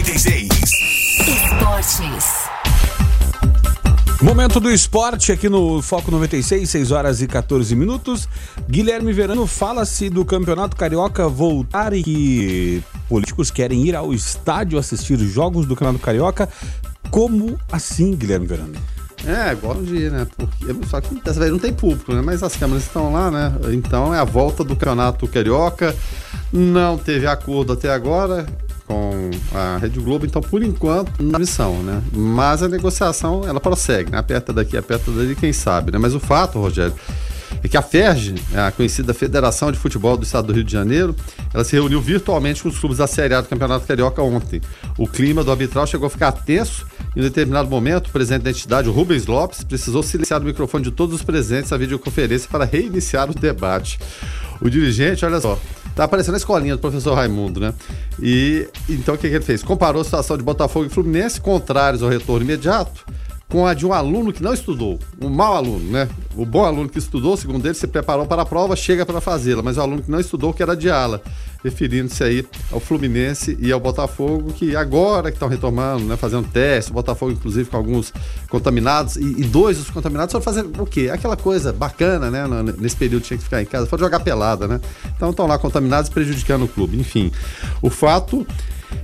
96. Esportes. Momento do esporte aqui no Foco 96, 6 horas e 14 minutos. Guilherme Verano, fala-se do Campeonato Carioca voltar e que políticos querem ir ao estádio assistir jogos do Campeonato Carioca. Como assim, Guilherme Verano? É, um dia, né? Porque, só que dessa vez não tem público, né? Mas as câmeras estão lá, né? Então é a volta do Campeonato Carioca. Não teve acordo até agora com a Rede Globo, então por enquanto na missão, né? Mas a negociação ela prossegue, né? Aperta daqui, aperta dali, quem sabe, né? Mas o fato, Rogério, é que a FERJ, a conhecida Federação de Futebol do Estado do Rio de Janeiro, ela se reuniu virtualmente com os clubes da Série A do Campeonato Carioca ontem. O clima do arbitral chegou a ficar tenso em um determinado momento, o presidente da entidade, o Rubens Lopes, precisou silenciar o microfone de todos os presentes à videoconferência para reiniciar o debate. O dirigente, olha só, Tá aparecendo a escolinha do professor Raimundo, né? E então o que, que ele fez? Comparou a situação de Botafogo e Fluminense, contrários ao retorno imediato, com a de um aluno que não estudou, um mau aluno, né? O bom aluno que estudou, segundo ele, se preparou para a prova, chega para fazê-la, mas o aluno que não estudou, que era de ala, referindo-se aí ao Fluminense e ao Botafogo, que agora que estão retomando, né, fazendo teste, o Botafogo inclusive com alguns contaminados, e, e dois dos contaminados foram fazer o quê? Aquela coisa bacana, né? Nesse período tinha que ficar em casa, foram jogar pelada, né? Então estão lá contaminados prejudicando o clube. Enfim, o fato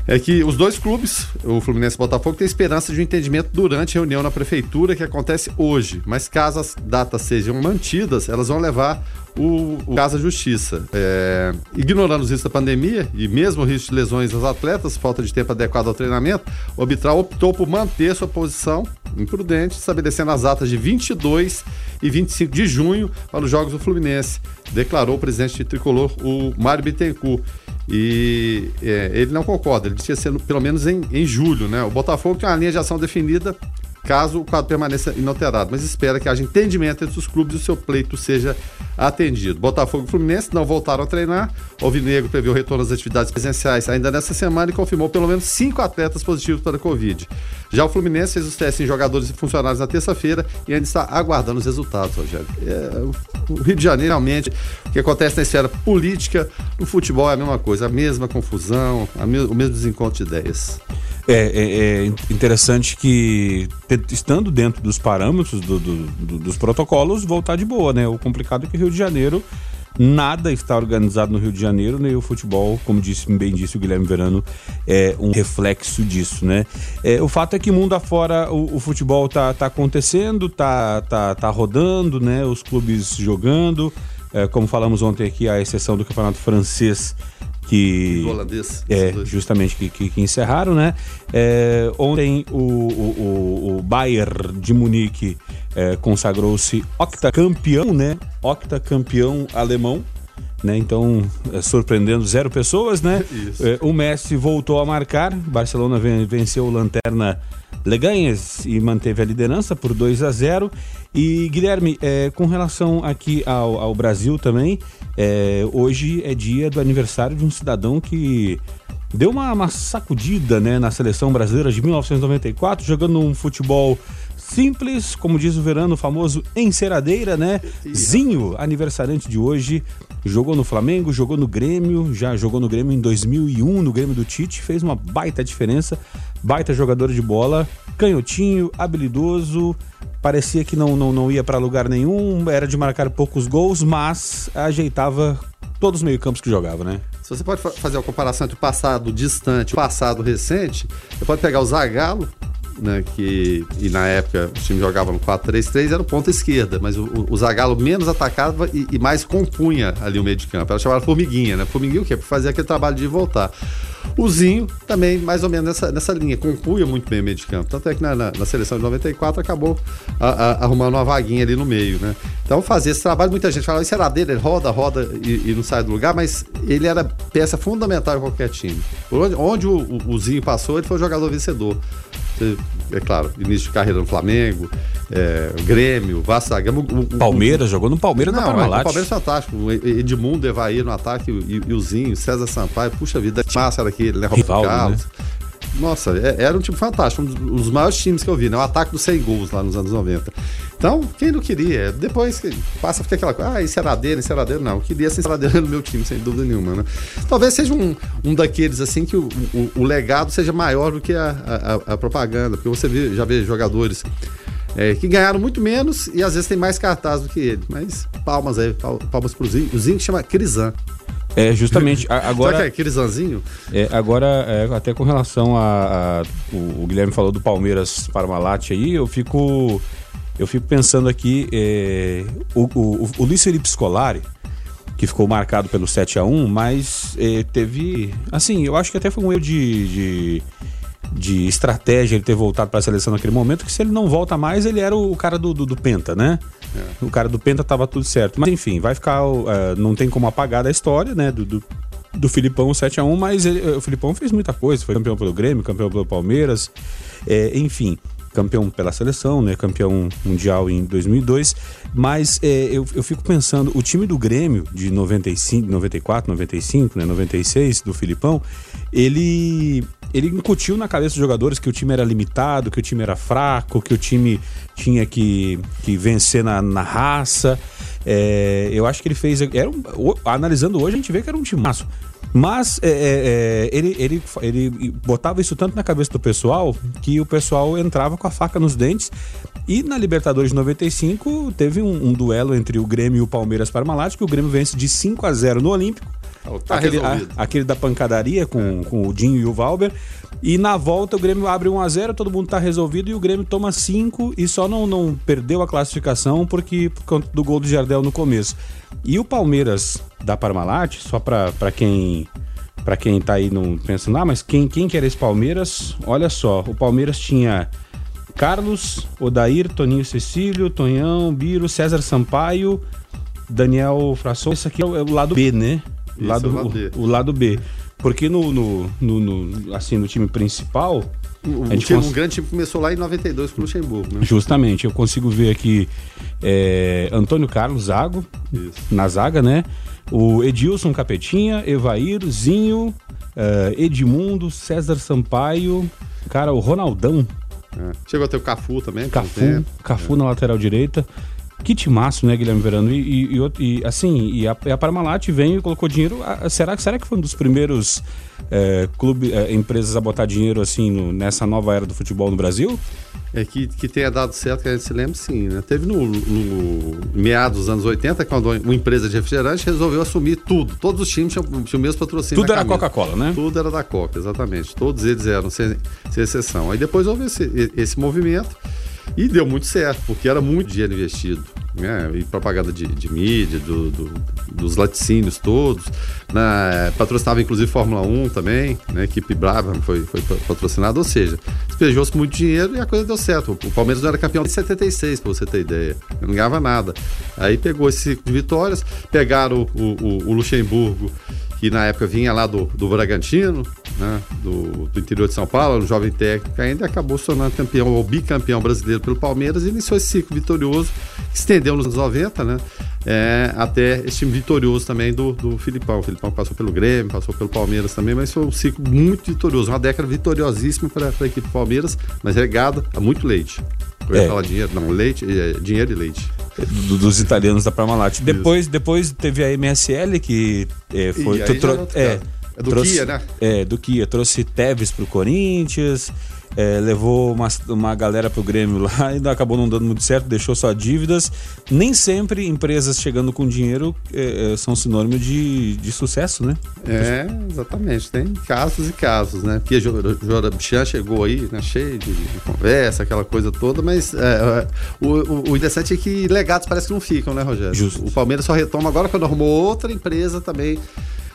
é que os dois clubes, o Fluminense e o Botafogo, têm esperança de um entendimento durante a reunião na prefeitura que acontece hoje. Mas caso as datas sejam mantidas, elas vão levar o, o caso à justiça. É, ignorando os riscos da pandemia e mesmo o risco de lesões aos atletas, falta de tempo adequado ao treinamento, o arbitral optou por manter sua posição imprudente, estabelecendo as datas de 22 e 25 de junho para os Jogos do Fluminense, declarou o presidente de tricolor, o Mário Bittencourt. E é, ele não concorda, ele ia ser pelo menos em, em julho, né? O Botafogo tem uma linha de ação definida caso o quadro permaneça inalterado, mas espera que haja entendimento entre os clubes e o seu pleito seja atendido. Botafogo e Fluminense não voltaram a treinar. O Alvinegro previu o retorno às atividades presenciais ainda nessa semana e confirmou pelo menos cinco atletas positivos para a Covid. Já o Fluminense fez os testes em jogadores e funcionários na terça-feira e ainda está aguardando os resultados, Rogério. É, o Rio de Janeiro, realmente, o que acontece na esfera política, no futebol é a mesma coisa, a mesma confusão, a me o mesmo desencontro de ideias. É, é, é interessante que, estando dentro dos parâmetros do, do, do, dos protocolos, voltar de boa, né? O complicado é que o Rio de Janeiro nada está organizado no Rio de Janeiro, nem o futebol, como disse, bem disse o Guilherme Verano, é um reflexo disso, né? É, o fato é que mundo afora o, o futebol tá, tá acontecendo, tá, tá, tá rodando, né? Os clubes jogando, é, como falamos ontem aqui, a exceção do campeonato francês que holandês, é justamente que, que, que, encerraram, né? É, ontem o, o, o, Bayern de Munique é, consagrou-se octacampeão, né? Octacampeão alemão. Né? Então, é, surpreendendo zero pessoas, né? É, o Messi voltou a marcar, Barcelona venceu o Lanterna Leganhas e manteve a liderança por 2 a 0. E Guilherme, é, com relação aqui ao, ao Brasil também, é, hoje é dia do aniversário de um cidadão que deu uma, uma, sacudida né, na seleção brasileira de 1994, jogando um futebol simples, como diz o Verano, o famoso enceradeira, né? Zinho, aniversariante de hoje, jogou no Flamengo, jogou no Grêmio, já jogou no Grêmio em 2001, no Grêmio do Tite, fez uma baita diferença, baita jogador de bola, canhotinho, habilidoso, parecia que não, não, não ia para lugar nenhum, era de marcar poucos gols, mas ajeitava todos os meio-campos que jogava, né? Se você pode fazer uma comparação entre o passado distante e o passado recente, você pode pegar o Zagallo, né, que e na época o time jogava no 4-3-3, era o ponta esquerda, mas o, o Zagallo menos atacava e, e, mais compunha ali o meio de campo. Era chamada formiguinha, né? Formiguinha o quê? Para fazer aquele trabalho de voltar. O Zinho também, mais ou menos nessa, nessa linha, compunha muito bem o meio de campo. Tanto é que na, na, na seleção de 94 acabou a, a, arrumando uma vaguinha ali no meio, né? Então fazer esse trabalho, muita gente fala, isso era dele, ele roda, roda e, e, não sai do lugar, mas ele era peça fundamental em qualquer time. Onde, onde o, o, o Zinho passou, ele foi um jogador vencedor é claro, início de carreira no Flamengo, é, Grêmio, Vasco Gama. O, o, Palmeiras, jogou no Palmeiras não, na Parmalat. O Palmeiras é fantástico. O Edmundo, Evair no ataque e, e o Zinho, César Sampaio, puxa vida, massa era aquele, né? Roberto Carlos. Né? nossa, é, era um time fantástico, um dos maiores times que eu vi, né? O ataque dos 100 gols lá nos anos 90. Então, quem não queria? Depois passa a ficar aquela coisa, ah, esse era dele, esse era dele. Não, eu queria era dele no meu time, sem dúvida nenhuma, né? Talvez seja um, um daqueles, assim, que o, o, o legado seja maior do que a, a, a propaganda, porque você vê, já vê jogadores é, que ganharam muito menos e às vezes tem mais cartaz do que ele. Mas palmas aí, palmas pro Zinho. O Zinho que chama Crisan. É, justamente. agora, Será que é Crisanzinho? É, agora, é, até com relação a, a o, o, Guilherme falou do Palmeiras Parmalat aí, eu fico. Eu fico pensando aqui, é, o, o, o Luiz Felipe Scolari, que ficou marcado pelo 7 a 1 mas é, teve. Assim, eu acho que até foi um erro de, de de estratégia ele ter voltado para a seleção naquele momento, que se ele não volta mais, ele era o, cara do, do, do Penta, né? É. O cara do Penta tava tudo certo. Mas enfim, vai ficar. Uh, não tem como apagar da história, né? Do, do, do Filipão 7 a 1 mas ele, o Filipão fez muita coisa. Foi campeão pelo Grêmio, campeão pelo Palmeiras. É, enfim campeão pela seleção, né? Campeão mundial em 2002. Mas é, eu, eu fico pensando, o time do Grêmio de 95, 94, 95, né? 96 do Filipão, ele ele incutiu na cabeça dos jogadores que o time era limitado, que o time era fraco, que o time tinha que, que vencer na, na raça. É, eu acho que ele fez. Era um, analisando hoje, a gente vê que era um timaço. Mas é, é, é, ele, ele, ele botava isso tanto na cabeça do pessoal que o pessoal entrava com a faca nos dentes. E na Libertadores de 95 teve um, um duelo entre o Grêmio e o Palmeiras Parmalat, que o Grêmio vence de 5 a 0 no Olímpico. Tá aquele, a, aquele, da pancadaria com, com o Dinho e o Valber. E na volta o Grêmio abre 1 a 0 todo mundo tá resolvido e o Grêmio toma 5 e só não, não perdeu a classificação porque por conta do gol do Jardel no começo. E o Palmeiras da Parmalat, só para quem para quem tá aí não pensando, ah, mas quem, quem que era esse Palmeiras? Olha só, o Palmeiras tinha Carlos, Odair, Toninho Cecílio, Tonhão, Biro, César Sampaio, Daniel Frasson. Esse aqui é o, é o lado B, né? Lado, é o, lado o lado B. Porque no, no, no, no, assim, no time principal. O, o time, cons... um grande time começou lá em 92 com o Luxemburgo, né? Justamente, eu consigo ver aqui é, Antônio Carlos Zago Isso. na zaga, né? O Edilson Capetinha, Evair, Zinho, uh, Edmundo, César Sampaio, cara, o Ronaldão. É. Chegou a ter o Cafu também. Cafu, Cafu é. na lateral direita. Que timaço, né, Guilherme Verano? E, e, e, assim, e a, a Parmalat veio e colocou dinheiro. A, será, será que foi um dos primeiros é, clube, é, empresas a botar dinheiro assim no, nessa nova era do futebol no Brasil? É que, que tenha dado certo, que a gente se lembra, sim. Né? Teve no, no, meados dos anos 80, quando uma empresa de refrigerante resolveu assumir tudo. Todos os times tinham, tinham o mesmo patrocínio. Tudo era Coca-Cola, né? Tudo era da Coca, exatamente. Todos eles eram, sem, sem exceção. Aí depois houve esse, esse movimento. E deu muito certo, porque era muito dinheiro investido. Né? E propaganda de, de mídia, do, do, dos laticínios todos. Né? Patrocinava inclusive Fórmula 1 também, né? equipe Brava foi, foi patrocinada. Ou seja, despejou-se muito dinheiro e a coisa deu certo. O Palmeiras não era campeão em 76, para você ter ideia. Não ganhava nada. Aí pegou esse ciclo de vitórias, pegaram o, o, o Luxemburgo que na época vinha lá do, do Bragantino, né, do, do, interior de São Paulo, um jovem técnico ainda, acabou se tornando campeão ou bicampeão brasileiro pelo Palmeiras e iniciou esse ciclo vitorioso, estendeu nos anos 90, né, é, até esse time vitorioso também do, do Filipão. O Filipão passou pelo Grêmio, passou pelo Palmeiras também, mas foi um ciclo muito vitorioso, uma década vitoriosíssima para a equipe do Palmeiras, mas regada a muito leite. Eu ia é. falar dinheiro, não, leite, é, dinheiro e leite. Do, dos italianos da Parmalat. Depois, depois teve a MSL que é, foi. Tro, é, é, do trouxe, Kia, né? É, do Kia. Trouxe Tevez pro Corinthians é, levou uma, uma galera pro Grêmio lá e acabou não dando muito certo, deixou só dívidas. Nem sempre empresas chegando com dinheiro é, é, são sinônimo de, de sucesso, né? É, exatamente. Tem casos e casos, né? Porque Jora Bichan chegou aí, né, cheio de, de, conversa, aquela coisa toda, mas é, é, o, o, o, interessante é que legados parece que não ficam, né, Rogério? Justo. O Palmeiras só retoma agora quando arrumou outra empresa também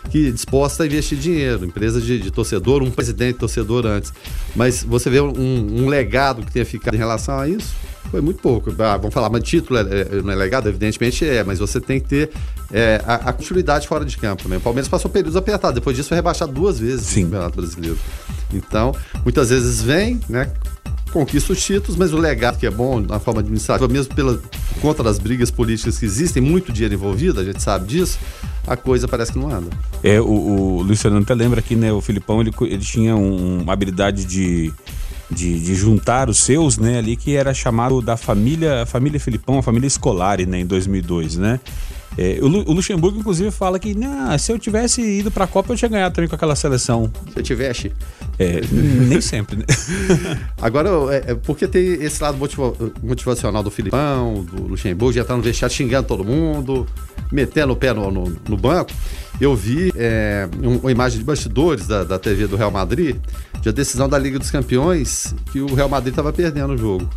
que disposta a investir dinheiro, empresa de, de torcedor, um presidente torcedor antes. Mas você vê um, um, legado que tenha ficado em relação a isso? Foi muito pouco. Ah, vamos falar, mas título é, é, não é legado? Evidentemente é, mas você tem que ter é, a, a, continuidade fora de campo. Né? O Palmeiras passou períodos apertados, depois disso foi rebaixado duas vezes Sim. no Campeonato Brasileiro. Então, muitas vezes vem, né? conquista os títulos, mas o legado que é bom na forma administrativa, mesmo pela conta das brigas políticas que existem, muito dinheiro envolvido, a gente sabe disso a coisa parece que não anda. É, o, o Luiz Fernando até lembra que né, o Filipão ele, ele tinha um, uma habilidade de, de, de, juntar os seus, né, ali que era chamado da família, família Filipão, a família Scolari, né, em 2002, né? É, o, o, Luxemburgo, inclusive, fala que nah, se eu tivesse ido para a Copa, eu tinha ganhado também com aquela seleção. Se eu tivesse. É, nem sempre, né? Agora, é, é, porque tem esse lado motiva motivacional do Filipão, do Luxemburgo, já tá no vestiário xingando todo mundo, metendo o pé no, no, no banco. Eu vi é, uma imagem de bastidores da, da TV do Real Madrid, de a decisão da Liga dos Campeões, que o Real Madrid estava perdendo o jogo.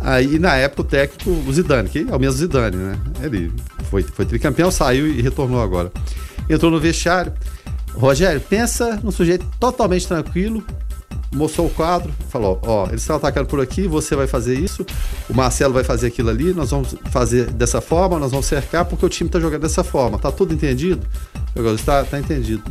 Aí, na época, o técnico, o Zidane, que é o mesmo Zidane, né? Ele foi, foi tricampeão, saiu e retornou agora. Entrou no vestiário. Rogério, pensa num sujeito totalmente tranquilo, mostrou o quadro, falou: Ó, eles estão atacando por aqui, você vai fazer isso, o Marcelo vai fazer aquilo ali, nós vamos fazer dessa forma, nós vamos cercar porque o time está jogando dessa forma. Tá tudo entendido? Está tá entendido.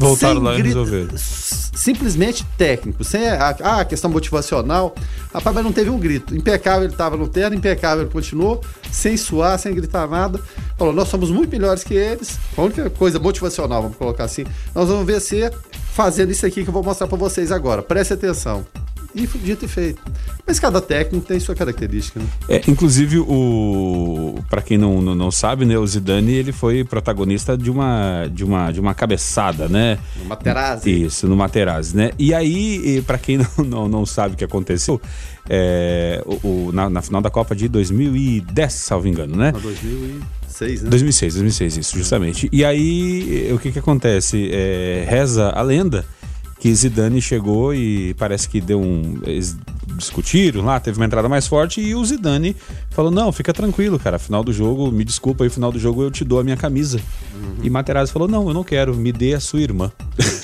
Voltaram lá e resolveram. Simplesmente técnico, sem a, a, questão motivacional. Rapaz, mas não teve um grito. Impecável ele estava no terno, impecável ele continuou, sem suar, sem gritar nada. Falou: nós somos muito melhores que eles. A única coisa motivacional, vamos colocar assim, nós vamos vencer fazendo isso aqui que eu vou mostrar para vocês agora. Preste atenção. E dito e feito. Mas cada técnico tem sua característica, né? É, inclusive, o para quem não, não, não, sabe, né, o Zidane ele foi protagonista de uma de uma de uma cabeçada, né? No Materazzi. Isso, no Materazzi, né? E aí, para quem não, não, não sabe o que aconteceu, é, o, o na, na, final da Copa de 2010, salvo engano, né? 2006, né? 2006, 2006, isso, justamente. E aí, o que que acontece? É, reza a lenda que Zidane chegou e parece que deu um. Discutiram lá, teve uma entrada mais forte e o Zidane falou: Não, fica tranquilo, cara. Final do jogo, me desculpa aí, final do jogo eu te dou a minha camisa. Uhum. E Materazzi falou: Não, eu não quero, me dê a sua irmã.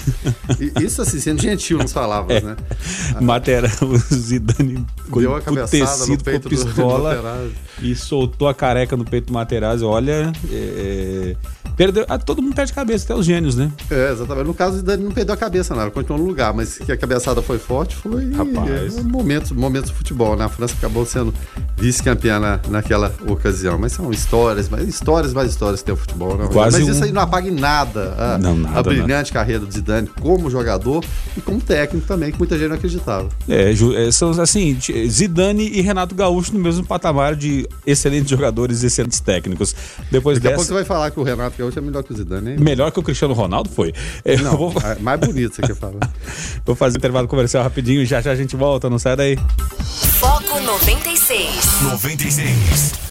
Isso assim, sendo gentil nas palavras, é. né? Materazzi, o Zidane deu a cabeçada no peito pistola do, e soltou a careca no peito do Materazzi. Olha, é, Perdeu, ah, todo mundo perde cabeça, até os gênios, né? É, exatamente. No caso, ele não perdeu a cabeça, não. Ela continuou no lugar, mas que a cabeçada foi forte foi Rapaz. É, momentos, momentos de futebol, né? A França acabou sendo vice-campeã na, naquela ocasião. Mas são histórias, mas histórias mais histórias que tem o futebol, né? Quase mas um... isso aí não apaga em nada a, não, nada, a brilhante não. carreira do Zidane como jogador e como técnico também, que muita gente não acreditava. É, é são assim, Zidane e Renato Gaúcho no mesmo patamar de excelentes jogadores e excelentes técnicos. Depois Daqui dessa... a pouco você vai falar que o Renato Gaúcho é melhor que o Zidane, hein? Melhor que o Cristiano Ronaldo foi. É, não, vou... É mais bonito você quer falar. vou fazer um intervalo comercial rapidinho e já já a gente volta, não sai daí. Foco 96. 96.